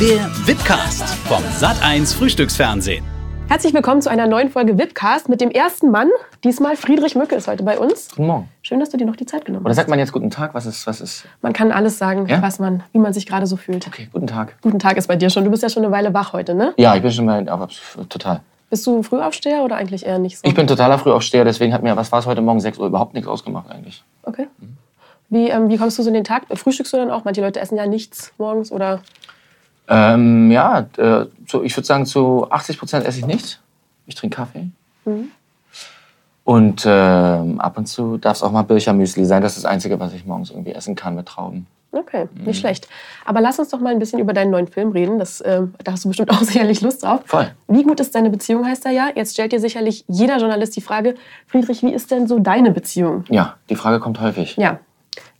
Der Wipcast vom Sat1 Frühstücksfernsehen. Herzlich willkommen zu einer neuen Folge Wipcast mit dem ersten Mann. Diesmal Friedrich Mücke ist heute bei uns. Guten Morgen. Schön, dass du dir noch die Zeit genommen Oder hast. sagt man jetzt guten Tag? Was ist, was ist? Man kann alles sagen, Ja? was man, wie man sich gerade so fühlt. Okay, guten Tag. Guten Tag ist bei dir schon. Du bist ja schon eine Weile wach heute, ne? Ja, ich bin schon mal, aber total. Bist du Frühaufsteher oder eigentlich eher nicht so? Ich bin totaler Frühaufsteher, deswegen hat mir, was war es heute Morgen, 6 Uhr, überhaupt nichts ausgemacht eigentlich. Okay. Wie, ähm, wie kommst du so in den Tag? Frühstückst du dann auch? Manche Leute essen ja nichts morgens oder. Ähm, ja, äh, so, ich würde sagen, zu 80 Prozent esse ich nichts. Ich trinke Kaffee. Und ähm, ab und zu darf es auch mal Birchermüsli sein. Das ist das Einzige, was ich morgens irgendwie essen kann mit Trauben. Okay, Mhm. nicht schlecht. Aber lass uns doch mal ein bisschen über deinen neuen Film reden. Das, ähm, da hast du bestimmt auch sicherlich Lust drauf. Voll. Wie gut ist deine Beziehung, heißt er ja. Jetzt stellt dir sicherlich jeder Journalist die Frage, Friedrich, wie ist denn so deine Beziehung? Ja, die Frage kommt häufig. Ja,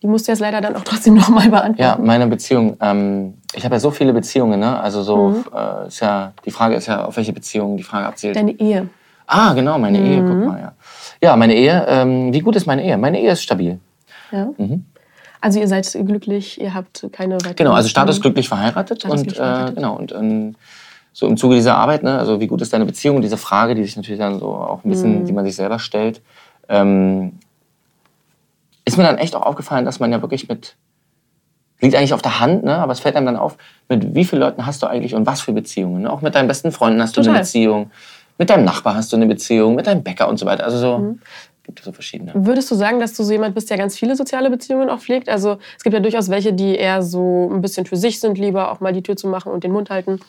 die musst du jetzt leider dann auch trotzdem nochmal beantworten. Ja, meine Beziehung. Ähm, ich habe ja so viele Beziehungen, ne? Also so äh, ist ja die Frage ist ja, auf welche Beziehung die Frage abzielt. Deine Ehe. Ah, genau, meine Ehe, guck mal, ja. Ja, meine Ehe, ähm, wie gut ist meine Ehe? Meine Ehe ist stabil. Ja. Also ihr seid glücklich, ihr habt keine weiteren... Mhm. Genau, also Status glücklich verheiratet Status und äh, genau und ähm, so im Zuge dieser Arbeit, ne, also wie gut ist deine Beziehung, diese Frage, die sich natürlich dann so auch ein Mhm. bisschen, die man sich selber stellt, ähm, ist mir dann echt auch aufgefallen, dass man ja wirklich mit liegt eigentlich auf der Hand, ne? aber es fällt einem dann auf, mit wie vielen Leuten hast du eigentlich und was für Beziehungen. Ne? Auch mit deinen besten Freunden hast du Total. eine Beziehung, mit deinem Nachbar hast du eine Beziehung, mit deinem Bäcker und so weiter. Also so Mhm. gibt es so verschiedene. Würdest du sagen, dass du so jemand bist, der ganz viele soziale Beziehungen auch pflegt? Also es gibt ja durchaus welche, die eher so ein bisschen für sich sind, lieber auch mal die Tür zu machen und den Mund halten.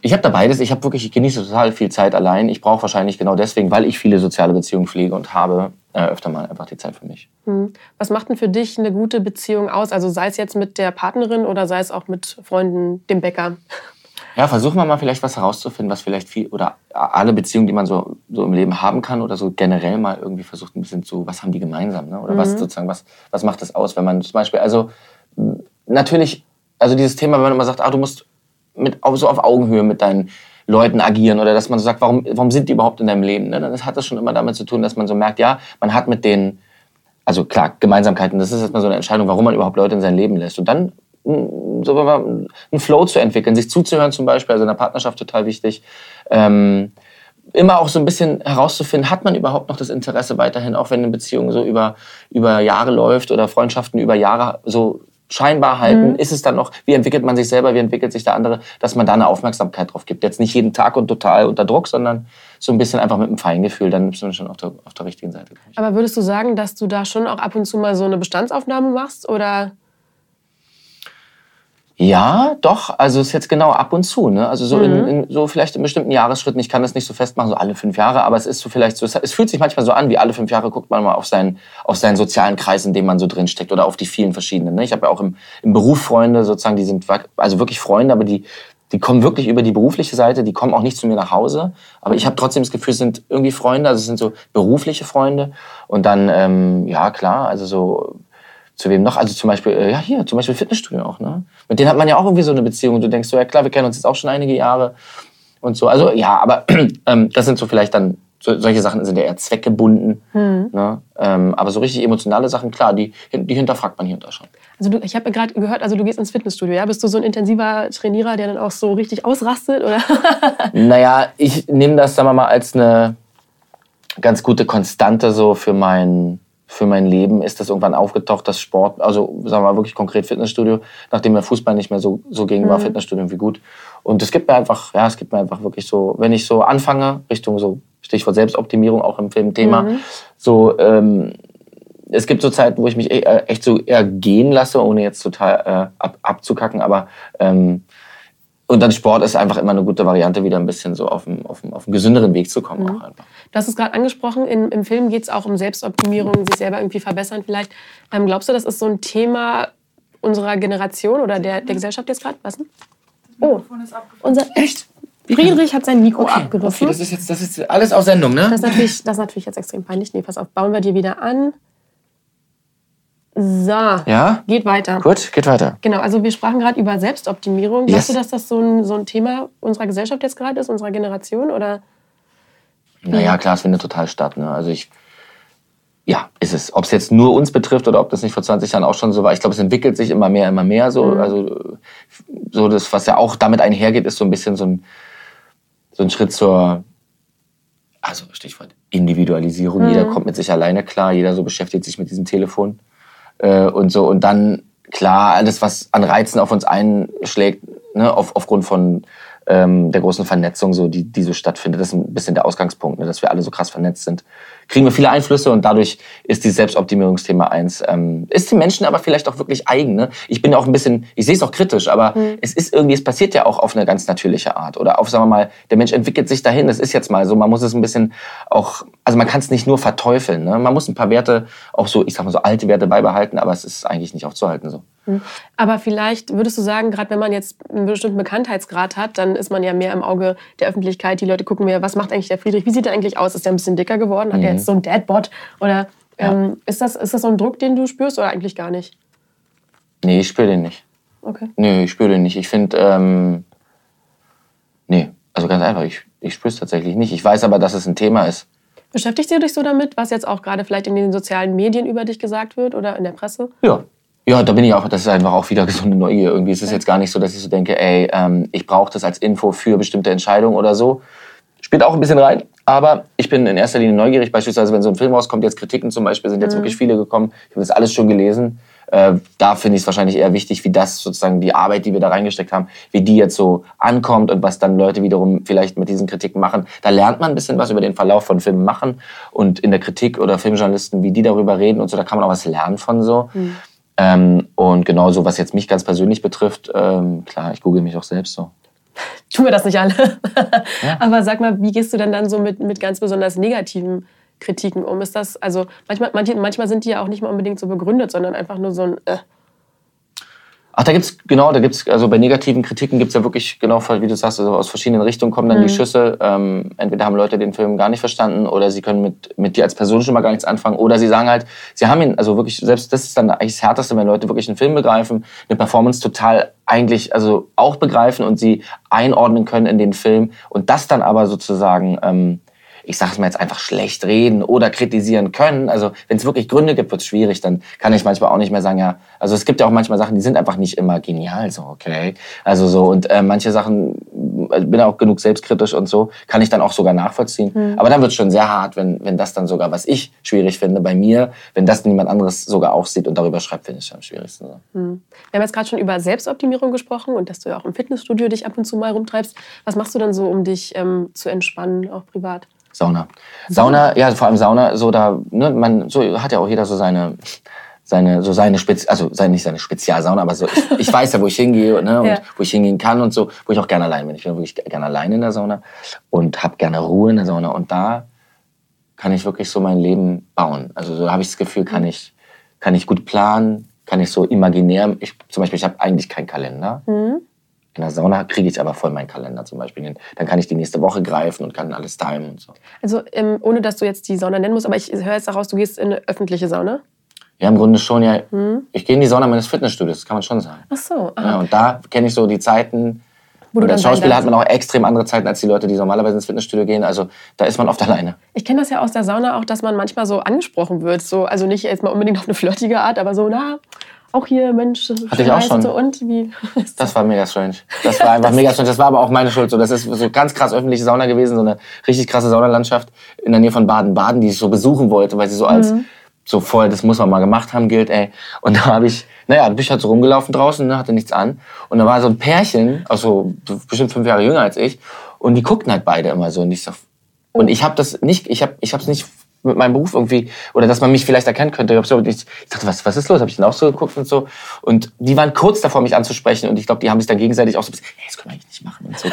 Ich habe da beides. Ich habe wirklich, ich genieße total viel Zeit allein. Ich brauche wahrscheinlich genau deswegen, weil ich viele soziale Beziehungen pflege und habe, äh, öfter mal einfach die Zeit für mich. Hm. Was macht denn für dich eine gute Beziehung aus? Also sei es jetzt mit der Partnerin oder sei es auch mit Freunden, dem Bäcker. Ja, versuchen wir mal vielleicht was herauszufinden, was vielleicht viel oder alle Beziehungen, die man so, so im Leben haben kann oder so generell mal irgendwie versucht ein bisschen zu, was haben die gemeinsam, ne? Oder was sozusagen, was, was macht das aus, wenn man zum Beispiel, also natürlich, also dieses Thema, wenn man immer sagt, ah, du musst mit, so auf Augenhöhe mit deinen Leuten agieren oder dass man so sagt, warum, warum sind die überhaupt in deinem Leben? Ne? Dann hat das schon immer damit zu tun, dass man so merkt, ja, man hat mit denen, also klar, Gemeinsamkeiten, das ist erstmal so eine Entscheidung, warum man überhaupt Leute in sein Leben lässt. Und dann mh, so einen Flow zu entwickeln, sich zuzuhören zum Beispiel, also in der Partnerschaft total wichtig. Ähm, immer auch so ein bisschen herauszufinden, hat man überhaupt noch das Interesse weiterhin, auch wenn eine Beziehung so über, über Jahre läuft oder Freundschaften über Jahre so scheinbar halten, ist es dann noch, wie entwickelt man sich selber, wie entwickelt sich der andere, dass man da eine Aufmerksamkeit drauf gibt. Jetzt nicht jeden Tag und total unter Druck, sondern so ein bisschen einfach mit einem Feingefühl, dann ist man schon auf der, auf der richtigen Seite. Aber würdest du sagen, dass du da schon auch ab und zu mal so eine Bestandsaufnahme machst? Oder Ja, doch. Also ist jetzt genau ab und zu. Ne? Also so, in, in, so vielleicht in bestimmten Jahresschritten. Ich kann das nicht so festmachen, so alle fünf Jahre, aber es ist so vielleicht so. Es, fühlt sich manchmal so an, wie alle fünf Jahre guckt man mal auf seinen, auf seinen sozialen Kreis, in dem man so drin steckt oder auf die vielen verschiedenen. Ne? Ich habe ja auch im, im Beruf Freunde, sozusagen, die sind also wirklich Freunde, aber die, die kommen wirklich über die berufliche Seite, die kommen auch nicht zu mir nach Hause. Aber ich habe trotzdem das Gefühl, es sind irgendwie Freunde, also es sind so berufliche Freunde. Und dann, ähm, ja klar, also so zu wem noch? Also zum Beispiel, äh, ja hier, zum Beispiel Fitnessstudio auch, ne? Mit denen hat man ja auch irgendwie so eine Beziehung. Und du denkst so, ja klar, wir kennen uns jetzt auch schon einige Jahre und so. Also ja, aber ähm, das sind so vielleicht dann, so, solche Sachen sind ja eher zweckgebunden. Ne? Ähm, aber so richtig emotionale Sachen, klar, die, die hinterfragt man hier und da schon. also du, ich habe gerade gehört, also du gehst ins Fitnessstudio, ja? Bist du so ein intensiver Trainierer, der dann auch so richtig ausrastet? Oder? Naja, ich nehme das, sagen wir mal, als eine ganz gute Konstante so für mein, für mein Leben. Ist das irgendwann aufgetaucht, das Sport, also sagen wir mal wirklich konkret Fitnessstudio, nachdem der Fußball nicht mehr so, so ging, war Fitnessstudio irgendwie gut. Und es gibt mir einfach, ja, es gibt mir einfach wirklich so, wenn ich so anfange, Richtung so, Stichwort Selbstoptimierung auch im Filmthema, so, ähm, es gibt so Zeiten, wo ich mich e- äh, echt so eher gehen lasse, ohne jetzt total äh, ab, abzukacken, aber ähm, und dann Sport ist einfach immer eine gute Variante, wieder ein bisschen so auf einen, auf einen, auf einen gesünderen Weg zu kommen. Auch einfach. Du hast es gerade angesprochen, in, im Film geht es auch um Selbstoptimierung, sich selber irgendwie verbessern vielleicht. Ähm, glaubst du, das ist so ein Thema unserer Generation oder der, der Gesellschaft jetzt gerade? Was denn? Oh, unser Echt? Friedrich hat sein Mikro Okay, abgerissen. okay, das ist jetzt das ist alles auf Sendung, ne? Das ist, natürlich, das ist natürlich jetzt extrem peinlich. Nee, pass auf, bauen wir dir wieder an. So, Ja? geht weiter. Gut, geht weiter. Genau, also wir sprachen gerade über Selbstoptimierung. Glaubst Yes. du, dass das so ein, so ein Thema unserer Gesellschaft jetzt gerade ist, unserer Generation? Oder? Naja, klar, es findet total statt. Ne? Also ich, ja, ist es. Ob es jetzt nur uns betrifft oder ob das nicht vor 20 Jahren auch schon so war. Ich glaube, es entwickelt sich immer mehr, immer mehr so. Also so so das, was ja auch damit einhergeht, ist so ein bisschen so ein, so ein Schritt zur, also Stichwort Individualisierung. Mhm. Jeder kommt mit sich alleine klar, jeder so beschäftigt sich mit diesem Telefon äh, und so. Und dann, klar, alles, was an Reizen auf uns einschlägt, ne, auf, aufgrund von ähm, der großen Vernetzung, so, die, die so stattfindet. Das ist ein bisschen der Ausgangspunkt, ne, dass wir alle so krass vernetzt sind. Kriegen wir viele Einflüsse und dadurch ist dieses Selbstoptimierungsthema eins. Ähm, ist den Menschen aber vielleicht auch wirklich eigen. Ne? Ich bin auch ein bisschen, ich sehe es auch kritisch, aber mhm. es ist irgendwie, es passiert ja auch auf eine ganz natürliche Art. Oder auf, sagen wir mal, der Mensch entwickelt sich dahin. Das ist jetzt mal so. Man muss es ein bisschen auch, also man kann es nicht nur verteufeln. Ne? Man muss ein paar Werte, auch so, ich sag mal so alte Werte beibehalten, aber es ist eigentlich nicht aufzuhalten so. Mhm. Aber vielleicht würdest du sagen, gerade wenn man jetzt einen bestimmten Bekanntheitsgrad hat, dann ist man ja mehr im Auge der Öffentlichkeit. Die Leute gucken mehr, was macht eigentlich der Friedrich? Wie sieht er eigentlich aus? Ist er ein bisschen dicker geworden? Hat mhm. er jetzt so ein Dadbot? Oder ähm, ja. ist, das, ist das so ein Druck, den du spürst oder eigentlich gar nicht? Nee, ich spüre den nicht. Okay. Nee, ich spüre den nicht. Ich finde, ähm, nee, also ganz einfach, ich, ich spüre es tatsächlich nicht. Ich weiß aber, dass es ein Thema ist. Beschäftigst du dich so damit, was jetzt auch gerade vielleicht in den sozialen Medien über dich gesagt wird oder in der Presse? Ja, ja, da bin ich auch, das ist einfach auch wieder gesunde Neugier. Irgendwie ist es jetzt gar nicht so, dass ich so denke, ey, ähm, ich brauche das als Info für bestimmte Entscheidungen oder so. Spielt auch ein bisschen rein, aber ich bin in erster Linie neugierig. Beispielsweise, wenn so ein Film rauskommt, jetzt Kritiken zum Beispiel, sind jetzt mhm. wirklich viele gekommen. Ich habe das alles schon gelesen. Äh, da finde ich es wahrscheinlich eher wichtig, wie das sozusagen die Arbeit, die wir da reingesteckt haben, wie die jetzt so ankommt und was dann Leute wiederum vielleicht mit diesen Kritiken machen. Da lernt man ein bisschen was über den Verlauf von Filmen machen und in der Kritik oder Filmjournalisten, wie die darüber reden und so, da kann man auch was lernen von so. Mhm. Ähm, und genauso, was jetzt mich ganz persönlich betrifft, ähm, klar, ich google mich auch selbst so. Tun wir das nicht alle. Ja. Aber sag mal, wie gehst du denn dann so mit, mit ganz besonders negativen Kritiken um? Ist das, also manchmal, manche, manchmal sind die ja auch nicht mal unbedingt so begründet, sondern einfach nur so ein äh, Ach, da gibt's genau, da gibt's also bei negativen Kritiken gibt's ja wirklich genau, wie du sagst, also aus verschiedenen Richtungen kommen dann mhm. die Schüsse. Ähm, entweder haben Leute den Film gar nicht verstanden oder sie können mit mit dir als Person schon mal gar nichts anfangen oder sie sagen halt, sie haben ihn also wirklich selbst das ist dann eigentlich das härteste, wenn Leute wirklich einen Film begreifen, eine Performance total eigentlich also auch begreifen und sie einordnen können in den Film und das dann aber sozusagen ähm, ich sage es mal jetzt einfach schlecht reden oder kritisieren können. Also wenn es wirklich Gründe gibt, wird es schwierig. Dann kann ich manchmal auch nicht mehr sagen, ja. Also es gibt ja auch manchmal Sachen, die sind einfach nicht immer genial, so okay. Also so und äh, manche Sachen äh, bin auch genug selbstkritisch und so kann ich dann auch sogar nachvollziehen. Mhm. Aber dann wird es schon sehr hart, wenn wenn das dann sogar was ich schwierig finde bei mir, wenn das niemand anderes sogar auch sieht und darüber schreibt, finde ich am schwierigsten. So. Mhm. Wir haben jetzt gerade schon über Selbstoptimierung gesprochen und dass du ja auch im Fitnessstudio dich ab und zu mal rumtreibst. Was machst du dann so, um dich ähm, zu entspannen, auch privat? Sauna. Sauna, ja, vor allem Sauna, so da, ne, man, so hat ja auch jeder so seine, seine, so seine Spez also seine, nicht seine Spezialsauna, aber so, ich, ich weiß ja, wo ich hingehe, ne, und ja. wo ich hingehen kann und so, wo ich auch gerne allein bin. Ich bin wirklich gerne allein in der Sauna und habe gerne Ruhe in der Sauna und da kann ich wirklich so mein Leben bauen. Also so habe ich das Gefühl, kann ich, kann ich gut planen, kann ich so imaginär, ich, zum Beispiel, ich habe eigentlich keinen Kalender. Mhm. In der Sauna kriege ich aber voll meinen Kalender zum Beispiel. Dann kann ich die nächste Woche greifen und kann alles timen und so. Also ähm, ohne, dass du jetzt die Sauna nennen musst, aber ich höre jetzt daraus, du gehst in eine öffentliche Sauna? Ja, im Grunde schon, ja. Hm. Ich gehe in die Sauna meines Fitnessstudios, das kann man schon sagen. Ach so. Aha. Ja, und da kenne ich so die Zeiten. Wo und als Schauspieler hat man auch extrem andere Zeiten als die Leute, die normalerweise ins Fitnessstudio gehen. Also da ist man oft alleine. Ich kenne das ja aus der Sauna auch, dass man manchmal so angesprochen wird. So, also nicht jetzt mal unbedingt auf eine flirtige Art, aber so, na, auch hier, Mensch, Hatte ich auch schon. So, und wie? Das war mega strange. Das war einfach mega strange. Das war aber auch meine Schuld. So, das ist so ganz krass öffentliche Sauna gewesen, so eine richtig krasse Saunalandschaft in der Nähe von Baden-Baden, die ich so besuchen wollte, weil sie so als mhm. so voll, das muss man mal gemacht haben, gilt, ey. Und da habe ich, naja, bin ich halt so rumgelaufen draußen, ne, hatte nichts an. Und da war so ein Pärchen, also bestimmt fünf Jahre jünger als ich, und die guckten halt beide immer so. Und ich so, und ich habe das nicht, ich habe, ich habe es nicht mit meinem Beruf irgendwie oder dass man mich vielleicht erkennen könnte. Ich, dachte, was, was ist los? Habe ich dann auch so geguckt und so. Und die waren kurz davor, mich anzusprechen und ich glaube, die haben sich dann gegenseitig auch so ein bisschen, hey, das können wir eigentlich nicht machen und so.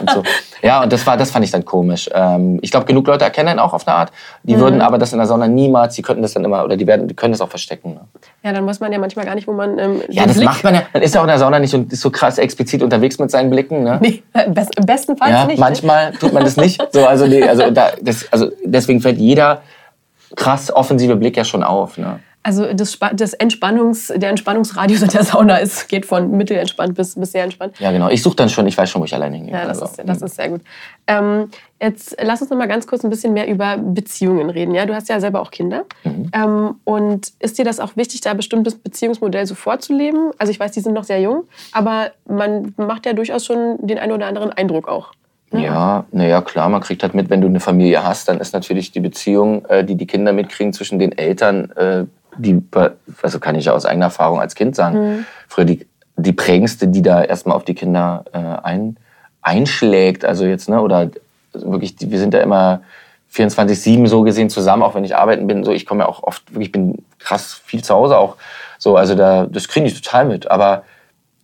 und so. Ja, und das war, das fand ich dann komisch. Ähm, ich glaube, genug Leute erkennen auch auf eine Art. Die mhm. würden aber das in der Sauna niemals, die könnten das dann immer oder die werden, die können das auch verstecken. Ne? Ja, dann muss man ja manchmal gar nicht, wo man ähm, Ja, das Blick macht man ja. Man ist ja auch in der Sauna nicht und ist so krass explizit unterwegs mit seinen Blicken. Ne? Nee, im besten Fall ja, nicht. Ne? Manchmal tut man das nicht. So, also, nee, also, da, das, also deswegen fällt jeder krass offensive Blick ja schon auf. Ne? Also das, das Entspannungs, der Entspannungsradius in der Sauna ist, geht von mittelentspannt bis, bis sehr entspannt. Ja, genau. Ich suche dann schon, ich weiß schon, wo ich alleine hingehe. Ja, das, Also, ist, das ist sehr gut. Ähm, jetzt lass uns noch mal ganz kurz ein bisschen mehr über Beziehungen reden. Ja, du hast ja selber auch Kinder. Mhm. Ähm, und ist dir das auch wichtig, da ein bestimmtes Beziehungsmodell so vorzuleben? Also ich weiß, die sind noch sehr jung, aber man macht ja durchaus schon den einen oder anderen Eindruck auch. Ja, naja, klar, man kriegt halt mit, wenn du eine Familie hast, dann ist natürlich die Beziehung, äh, die die Kinder mitkriegen zwischen den Eltern, äh, die, also kann ich ja aus eigener Erfahrung als Kind sagen, früher die, die prägendste, die da erstmal auf die Kinder äh, ein, einschlägt. Also jetzt, ne, oder wirklich, wir sind ja immer 24-7 so gesehen zusammen, auch wenn ich arbeiten bin. So, ich komme ja auch oft, wirklich, ich bin krass viel zu Hause auch. So, also da, das kriege ich total mit. Aber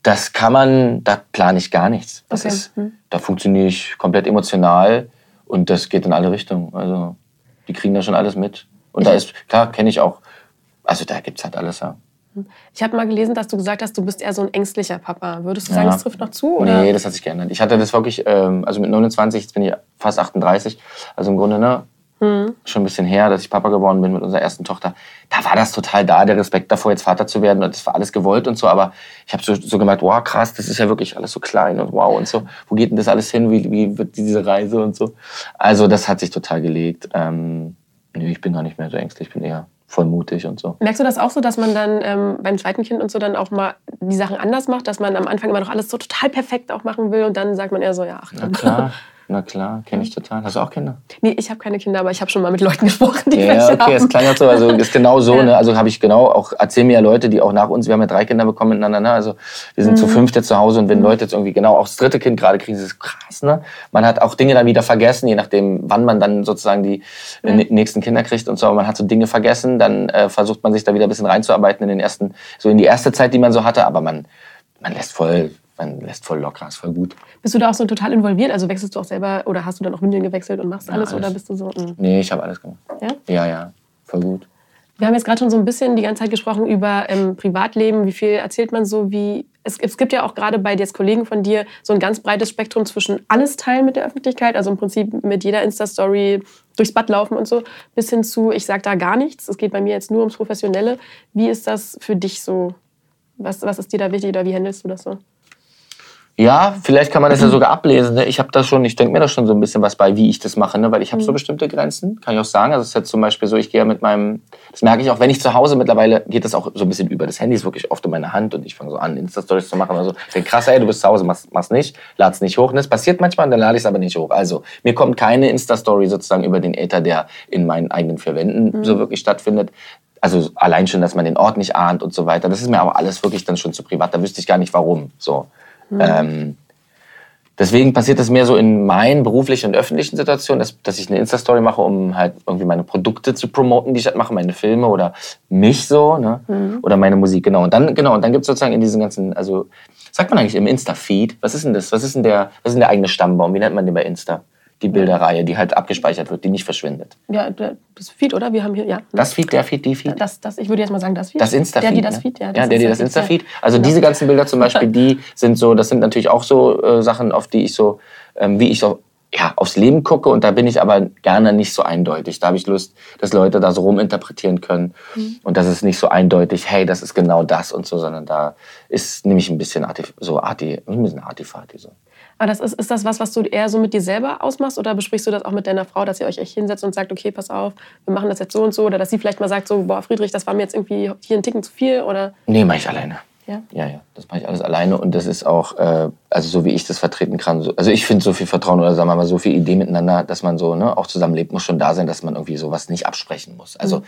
das kann man, da plane ich gar nichts. Das Okay. ist, da funktioniere ich komplett emotional und das geht in alle Richtungen. Also die kriegen da schon alles mit. Und da ist, klar, kenne ich auch, also da gibt's halt alles, ja. Ich habe mal gelesen, dass du gesagt hast, du bist eher so ein ängstlicher Papa. Würdest du sagen, Ja. das trifft noch zu? Oder? Nee, das hat sich geändert. Ich hatte das wirklich, ähm, also mit 29, jetzt bin ich fast 38, also im Grunde, ne, Mhm. schon ein bisschen her, dass ich Papa geworden bin mit unserer ersten Tochter. Da war das total da, der Respekt davor, jetzt Vater zu werden und das war alles gewollt und so, aber ich habe so, so gemerkt, wow, krass, das ist ja wirklich alles so klein und wow und so. Wo geht denn das alles hin? Wie, wie wird diese Reise und so? Also das hat sich total gelegt. Ähm, nee, ich bin gar nicht mehr so ängstlich, ich bin eher voll mutig und so. Merkst du das auch so, dass man dann ähm, beim zweiten Kind und so dann auch mal die Sachen anders macht, dass man am Anfang immer noch alles so total perfekt auch machen will und dann sagt man eher so, ja, ach Na klar, na klar, kenne ich total. Hast du auch Kinder? Nee, ich habe keine Kinder, aber ich habe schon mal mit Leuten gesprochen, die Ja, welche okay, es haben. klang halt so, also ist genau so, Ja. ne? Also habe ich genau auch, erzählen mir ja Leute, die auch nach uns, wir haben ja drei Kinder bekommen miteinander, ne? Also wir sind Mhm. zu fünft jetzt zu Hause und wenn Leute jetzt irgendwie genau auch das dritte Kind gerade kriegen, das ist krass, ne? Man hat auch Dinge dann wieder vergessen, je nachdem, wann man dann sozusagen die Ja. nächsten Kinder kriegt und so, aber man hat so Dinge vergessen, dann äh, versucht man sich da wieder ein bisschen reinzuarbeiten in den ersten, so in die erste Zeit, die man so hatte, aber man, man lässt voll, man lässt voll locker, ist voll gut. Bist du da auch so total involviert? Also wechselst du auch selber oder hast du dann auch Windeln gewechselt und machst alles, alles. oder bist du so? mm. Nee, ich habe alles gemacht. Ja? Ja, ja, voll gut. Wir haben jetzt gerade schon so ein bisschen die ganze Zeit gesprochen über ähm, Privatleben. Wie viel erzählt man so? Wie es, es gibt ja auch gerade bei jetzt Kollegen von dir so ein ganz breites Spektrum zwischen alles teilen mit der Öffentlichkeit, also im Prinzip mit jeder Insta-Story durchs Bad laufen und so, bis hin zu ich sag da gar nichts. Es geht bei mir jetzt nur ums Professionelle. Wie ist das für dich so? Was, was ist dir da wichtig oder wie handelst du das so? Ja, vielleicht kann man das ja sogar ablesen. Ne? Ich habe da schon, ich denke mir da schon so ein bisschen was bei, wie ich das mache, ne? weil ich habe so bestimmte Grenzen, kann ich auch sagen. Also es ist jetzt zum Beispiel so, ich gehe ja mit meinem, das merke ich auch, wenn ich zu Hause mittlerweile geht das auch so ein bisschen über. Das Handy ist wirklich oft in meiner Hand und ich fange so an, Insta-Stories zu machen. Also ich denke, krass, ey, du bist zu Hause, mach's, mach's nicht, lad's nicht hoch. Und das passiert manchmal, dann lade ich es aber nicht hoch. Also mir kommt keine Insta-Story sozusagen über den Äther, der in meinen eigenen vier Wänden so wirklich stattfindet. Also allein schon, dass man den Ort nicht ahnt und so weiter. Das ist mir aber alles wirklich dann schon zu privat. Da wüsste ich gar nicht, warum. So. Ähm, Deswegen passiert das mehr so in meinen beruflichen und öffentlichen Situationen, dass, dass ich eine Insta-Story mache, um halt irgendwie meine Produkte zu promoten, die ich halt mache, meine Filme oder mich so, ne? Oder meine Musik, genau. Und dann, genau, und dann gibt es sozusagen in diesen ganzen, also, sagt man eigentlich im Insta-Feed? Was ist denn das? Was ist denn der, was ist denn der eigene Stammbaum? Wie nennt man den bei Insta? Die Bilderreihe, die halt abgespeichert wird, die nicht verschwindet. Ja, das Feed, oder? Wir haben hier, ja. Das Feed, der Feed, die Feed? Das, das, ich würde jetzt mal sagen, das Feed. Das Insta-Feed. Der, die das ne? Feed, ja. ja, der, die das Insta-Feed. Also diese ganzen Bilder zum Beispiel, die sind so, das sind natürlich auch so äh, Sachen, auf die ich so, ähm, wie ich so ja, aufs Leben gucke und da bin ich aber gerne nicht so eindeutig. Da habe ich Lust, dass Leute da so ruminterpretieren können Mhm. und das ist nicht so eindeutig, hey, das ist genau das und so, sondern da ist nämlich ein bisschen arti so arti, ein bisschen artifati so. Aber das ist, ist das was, was du eher so mit dir selber ausmachst oder besprichst du das auch mit deiner Frau, dass ihr euch echt hinsetzt und sagt, okay, pass auf, wir machen das jetzt so und so oder dass sie vielleicht mal sagt, so, boah, Friedrich, das war mir jetzt irgendwie hier ein Ticken zu viel oder Nee, mache ich alleine. ja? Ja, ja, das mache ich alles alleine und das ist auch, äh, also so wie ich das vertreten kann. So, also ich finde so viel Vertrauen oder sagen wir mal so viel Idee miteinander, dass man so ne, auch zusammenlebt, muss schon da sein, dass man irgendwie sowas nicht absprechen muss. Also ah,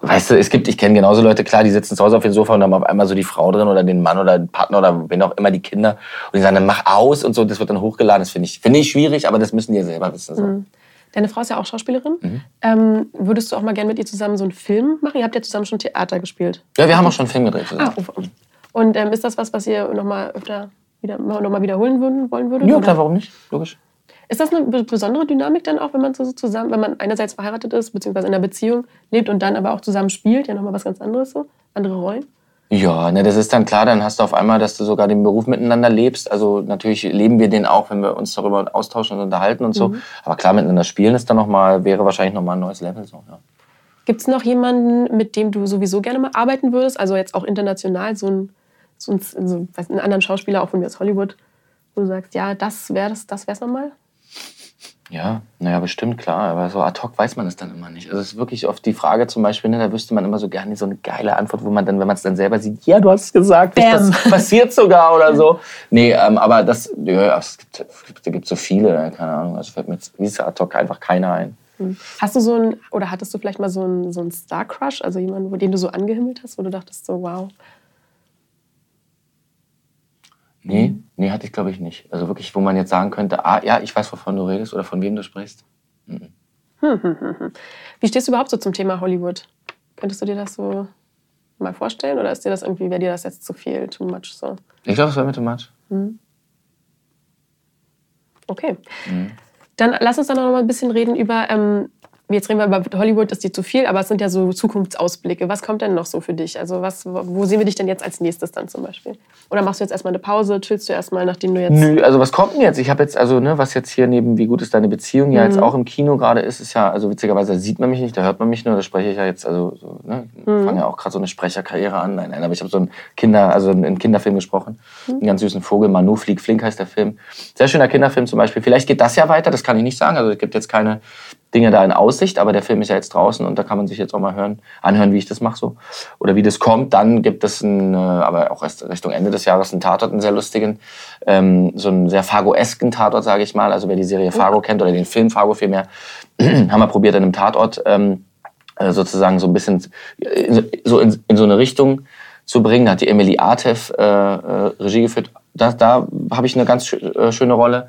Weißt du, es gibt, ich kenne genauso Leute, klar, die sitzen zu Hause auf dem Sofa und haben auf einmal so die Frau drin oder den Mann oder den Partner oder wen auch immer, die Kinder. Und die sagen, dann mach aus und so, das wird dann hochgeladen. Das finde ich, finde ich schwierig, aber das müssen die ja selber wissen. So. Deine Frau ist ja auch Schauspielerin. Mhm. Ähm, würdest du auch mal gerne mit ihr zusammen so einen Film machen? Ihr habt ja zusammen schon Theater gespielt. Ja, wir haben auch schon einen Film gedreht zusammen. Ah. Und ähm, ist das was, was ihr noch mal öfter wieder, noch mal wiederholen würden, wollen würdet? Ja, klar, warum nicht? Logisch. Ist das eine be- besondere Dynamik dann auch, wenn man so zusammen, wenn man einerseits verheiratet ist, beziehungsweise in einer Beziehung lebt und dann aber auch zusammen spielt, ja nochmal was ganz anderes so, andere Rollen? Ja, ne, das ist dann klar, dann hast du auf einmal, dass du sogar den Beruf miteinander lebst. Also natürlich leben wir den auch, wenn wir uns darüber austauschen und unterhalten und so. Aber klar, miteinander spielen ist dann noch mal, wäre wahrscheinlich nochmal ein neues Level. So, ja. Gibt es noch jemanden, mit dem du sowieso gerne mal arbeiten würdest? Also jetzt auch international, so ein, so ein, so, weiß, einen anderen Schauspieler, auch von mir aus Hollywood, wo du sagst, ja, das wäre das, das wär's nochmal? Ja, naja, bestimmt, klar. Aber so ad hoc weiß man es dann immer nicht. Also es ist wirklich oft die Frage zum Beispiel, ne, da wüsste man immer so gerne so eine geile Antwort, wo man dann, wenn man es dann selber sieht, ja, du hast es gesagt, das passiert sogar oder so. Nee, ähm, aber das, ja, es gibt, da gibt so viele, keine Ahnung. Also fällt mir jetzt wie ad hoc einfach keiner ein. Hast du so ein, oder hattest du vielleicht mal so einen, so einen Star-Crush, also jemanden, den du so angehimmelt hast, wo du dachtest so, wow. Nee, nee, hatte ich glaube ich nicht. Also wirklich, wo man jetzt sagen könnte, ah, ja, ich weiß, wovon du redest oder von wem du sprichst. Wie stehst du überhaupt so zum Thema Hollywood? Könntest du dir das so mal vorstellen oder ist dir das irgendwie, wäre dir das jetzt zu viel, too much so? Ich glaube, es war mit too much. Okay. Dann lass uns dann noch mal ein bisschen reden über, ähm, jetzt reden wir über Hollywood, ist dir zu viel, aber es sind ja so Zukunftsausblicke. Was kommt denn noch so für dich? Also was, wo sehen wir dich denn jetzt als nächstes dann zum Beispiel? Oder machst du jetzt erstmal eine Pause, chillst du erstmal, nachdem du jetzt... Nö, also was kommt denn jetzt? Ich habe jetzt, also ne, was jetzt hier neben Wie gut ist deine Beziehung ja jetzt auch im Kino gerade ist, ist ja, also witzigerweise sieht man mich nicht, da hört man mich nur, da spreche ich ja jetzt, also so, ne, ich fange ja auch gerade so eine Sprecherkarriere an. Nein, nein, aber ich habe so einen Kinder, also einen Kinderfilm gesprochen, einen ganz süßen Vogel, Manu fliegt flink heißt der Film. Sehr schöner Kinderfilm zum Beispiel. Vielleicht geht das ja weiter, das kann ich nicht sagen. Also es gibt jetzt keine Dinge da in Aussicht, aber der Film ist ja jetzt draußen und da kann man sich jetzt auch mal hören, anhören, wie ich das mache so oder wie das kommt. Dann gibt es, ein, äh, aber auch erst Richtung Ende des Jahres, einen Tatort, einen sehr lustigen, ähm, so einen sehr Fargo-esken Tatort, sage ich mal. Also wer die Serie Fargo kennt oder den Film Fargo vielmehr, haben wir probiert, in einem Tatort ähm, äh, sozusagen so ein bisschen in, so in, in so eine Richtung zu bringen. Da hat die Emily Artev äh, äh, Regie geführt. Da, da habe ich eine ganz schö äh, schöne Rolle.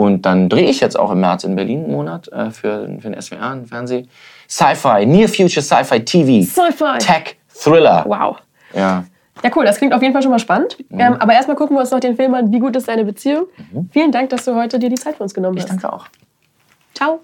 Und dann drehe ich jetzt auch im März in Berlin einen Monat äh, für, für den SWR, einen Fernseh. Sci-Fi, Near Future Sci-Fi TV. Sci-Fi. Tech, Thriller. Wow. Ja. Ja, cool, das klingt auf jeden Fall schon mal spannend. Ähm, aber erstmal gucken wir uns noch den Film an, wie gut ist deine Beziehung. Vielen Dank, dass du heute dir die Zeit für uns genommen Ich hast. danke auch. Ciao.